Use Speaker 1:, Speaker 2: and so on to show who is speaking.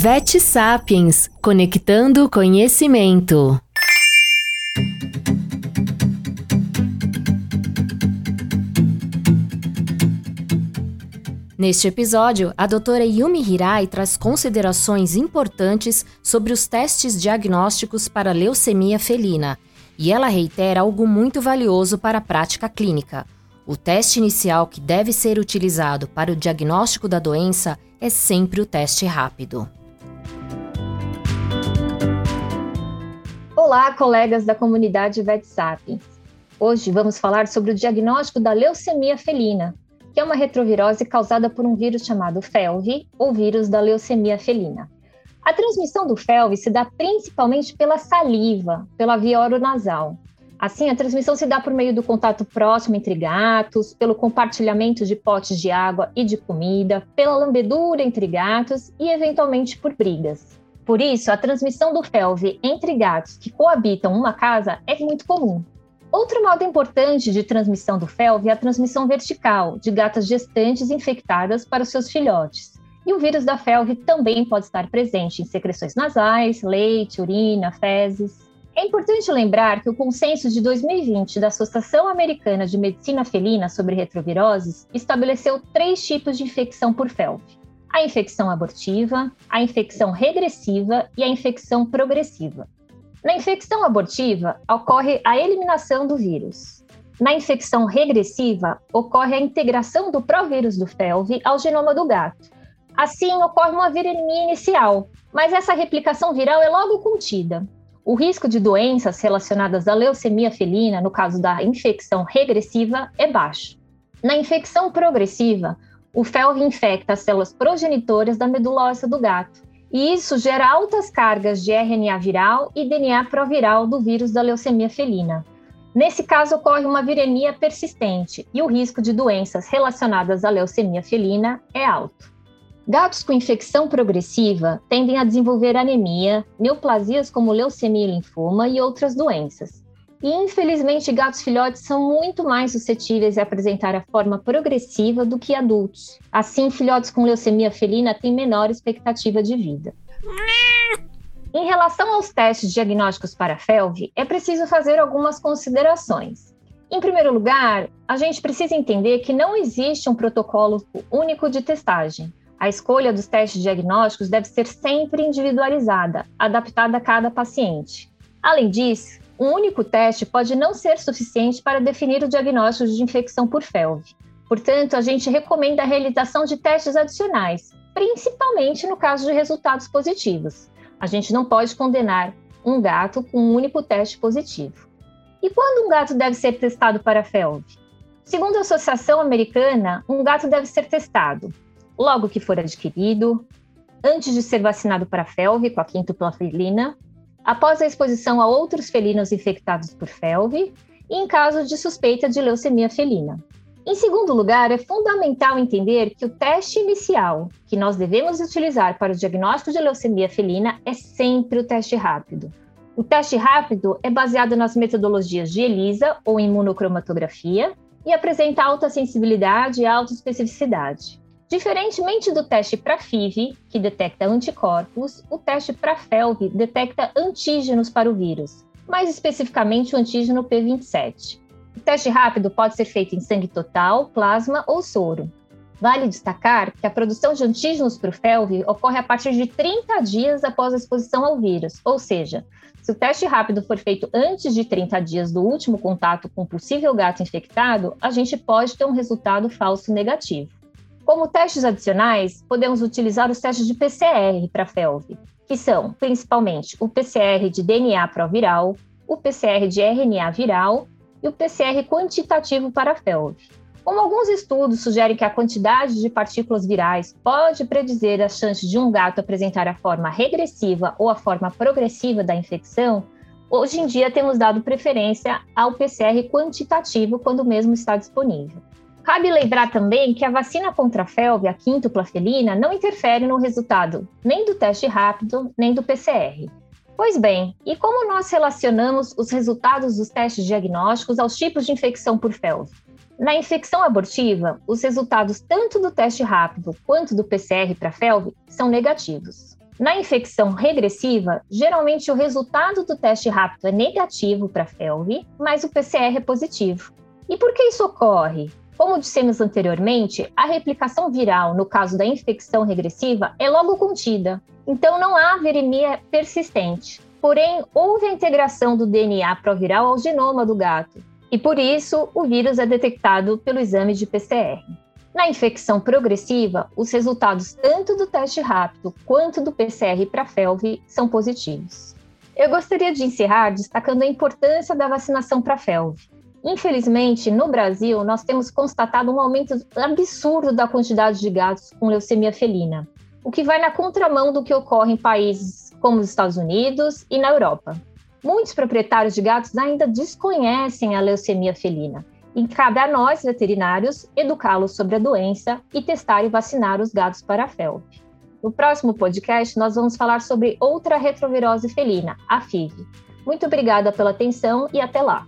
Speaker 1: Vet Sapiens Conectando Conhecimento. Neste episódio, a doutora Yumi Hirai traz considerações importantes sobre os testes diagnósticos para leucemia felina, e ela reitera algo muito valioso para a prática clínica. O teste inicial que deve ser utilizado para o diagnóstico da doença é sempre o teste rápido.
Speaker 2: Olá, colegas da comunidade VetSapiens. Hoje vamos falar sobre o diagnóstico da leucemia felina, que é uma retrovirose causada por um vírus chamado FeLV, ou vírus da leucemia felina. A transmissão do FeLV se dá principalmente pela saliva, pela via oronasal. Assim, a transmissão se dá por meio do contato próximo entre gatos, pelo compartilhamento de potes de água e de comida, pela lambedura entre gatos e, eventualmente, por brigas. Por isso, a transmissão do FeLV entre gatos que coabitam uma casa é muito comum. Outro modo importante de transmissão do FeLV é a transmissão vertical, de gatas gestantes infectadas para os seus filhotes. E o vírus da FeLV também pode estar presente em secreções nasais, leite, urina, fezes. É importante lembrar que o consenso de 2020 da Associação Americana de Medicina Felina sobre retroviroses estabeleceu três tipos de infecção por FeLV: a infecção abortiva, a infecção regressiva e a infecção progressiva. Na infecção abortiva, ocorre a eliminação do vírus. Na infecção regressiva, ocorre a integração do provírus do FeLV ao genoma do gato. Assim, ocorre uma viremia inicial, mas essa replicação viral é logo contida. O risco de doenças relacionadas à leucemia felina, no caso da infecção regressiva, é baixo. Na infecção progressiva, o FeLV infecta as células progenitoras da medula óssea do gato, e isso gera altas cargas de RNA viral e DNA proviral do vírus da leucemia felina. Nesse caso, ocorre uma viremia persistente e o risco de doenças relacionadas à leucemia felina é alto. Gatos com infecção progressiva tendem a desenvolver anemia, neoplasias como leucemia e linfoma e outras doenças. Infelizmente, gatos filhotes são muito mais suscetíveis a apresentar a forma progressiva do que adultos. Assim, filhotes com leucemia felina têm menor expectativa de vida. Em relação aos testes diagnósticos para FeLV, é preciso fazer algumas considerações. Em primeiro lugar, a gente precisa entender que não existe um protocolo único de testagem. A escolha dos testes diagnósticos deve ser sempre individualizada, adaptada a cada paciente. Além disso, um único teste pode não ser suficiente para definir o diagnóstico de infecção por FeLV. Portanto, a gente recomenda a realização de testes adicionais, principalmente no caso de resultados positivos. A gente não pode condenar um gato com um único teste positivo. E quando um gato deve ser testado para FeLV? Segundo a Associação Americana, um gato deve ser testado logo que for adquirido, antes de ser vacinado para FeLV com a quíntupla felina, após a exposição a outros felinos infectados por FeLV e em caso de suspeita de leucemia felina. Em segundo lugar, é fundamental entender que o teste inicial que nós devemos utilizar para o diagnóstico de leucemia felina é sempre o teste rápido. O teste rápido é baseado nas metodologias de ELISA ou imunocromatografia e apresenta alta sensibilidade e alta especificidade. Diferentemente do teste para FIV, que detecta anticorpos, o teste para FeLV detecta antígenos para o vírus, mais especificamente o antígeno P27. O teste rápido pode ser feito em sangue total, plasma ou soro. Vale destacar que a produção de antígenos para o FeLV ocorre a partir de 30 dias após a exposição ao vírus, ou seja, se o teste rápido for feito antes de 30 dias do último contato com o possível gato infectado, a gente pode ter um resultado falso negativo. Como testes adicionais, podemos utilizar os testes de PCR para FeLV, que são principalmente o PCR de DNA proviral, o PCR de RNA viral e o PCR quantitativo para FeLV. Como alguns estudos sugerem que a quantidade de partículas virais pode predizer a chance de um gato apresentar a forma regressiva ou a forma progressiva da infecção, hoje em dia temos dado preferência ao PCR quantitativo quando mesmo está disponível. Cabe lembrar também que a vacina contra a felve, a quíntupla felina, não interfere no resultado nem do teste rápido, nem do PCR. Pois bem, e como nós relacionamos os resultados dos testes diagnósticos aos tipos de infecção por felve? Na infecção abortiva, os resultados tanto do teste rápido quanto do PCR para felve são negativos. Na infecção regressiva, geralmente o resultado do teste rápido é negativo para a FeLV, mas o PCR é positivo. E por que isso ocorre? Como dissemos anteriormente, a replicação viral, no caso da infecção regressiva, é logo contida, então não há viremia persistente. Porém, houve a integração do DNA proviral ao genoma do gato, e por isso o vírus é detectado pelo exame de PCR. Na infecção progressiva, os resultados tanto do teste rápido quanto do PCR para FeLV são positivos. Eu gostaria de encerrar destacando a importância da vacinação para FeLV. Infelizmente, no Brasil, nós temos constatado um aumento absurdo da quantidade de gatos com leucemia felina, o que vai na contramão do que ocorre em países como os Estados Unidos e na Europa. Muitos proprietários de gatos ainda desconhecem a leucemia felina e cabe a nós, veterinários, educá-los sobre a doença e testar e vacinar os gatos para a FeLV. No próximo podcast, nós vamos falar sobre outra retrovirose felina, a FIV. Muito obrigada pela atenção e até lá!